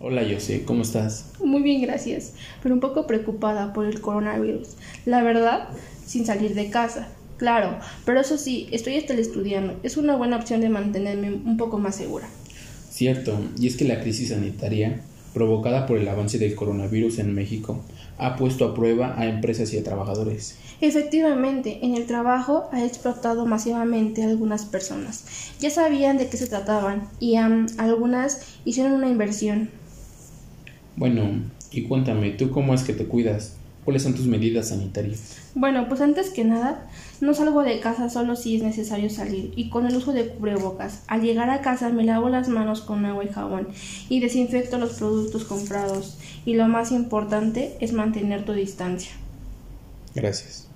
Hola José, ¿cómo estás? Muy bien, gracias, pero un poco preocupada por el coronavirus. La verdad, sin salir de casa. Claro, pero eso sí, estoy estudiando. Es una buena opción de mantenerme un poco más segura. Cierto, y es que la crisis sanitaria, provocada por el avance del coronavirus en México, ha puesto a prueba a empresas y a trabajadores. Efectivamente, en el trabajo ha explotado masivamente a algunas personas. Ya sabían de qué se trataban y algunas hicieron una inversión. Bueno, y cuéntame, ¿tú cómo es que te cuidas? ¿Cuáles son tus medidas sanitarias? Bueno, pues antes que nada, no salgo de casa solo si es necesario salir y con el uso de cubrebocas. Al llegar a casa me lavo las manos con agua y jabón y desinfecto los productos comprados. Y lo más importante es mantener tu distancia. Gracias.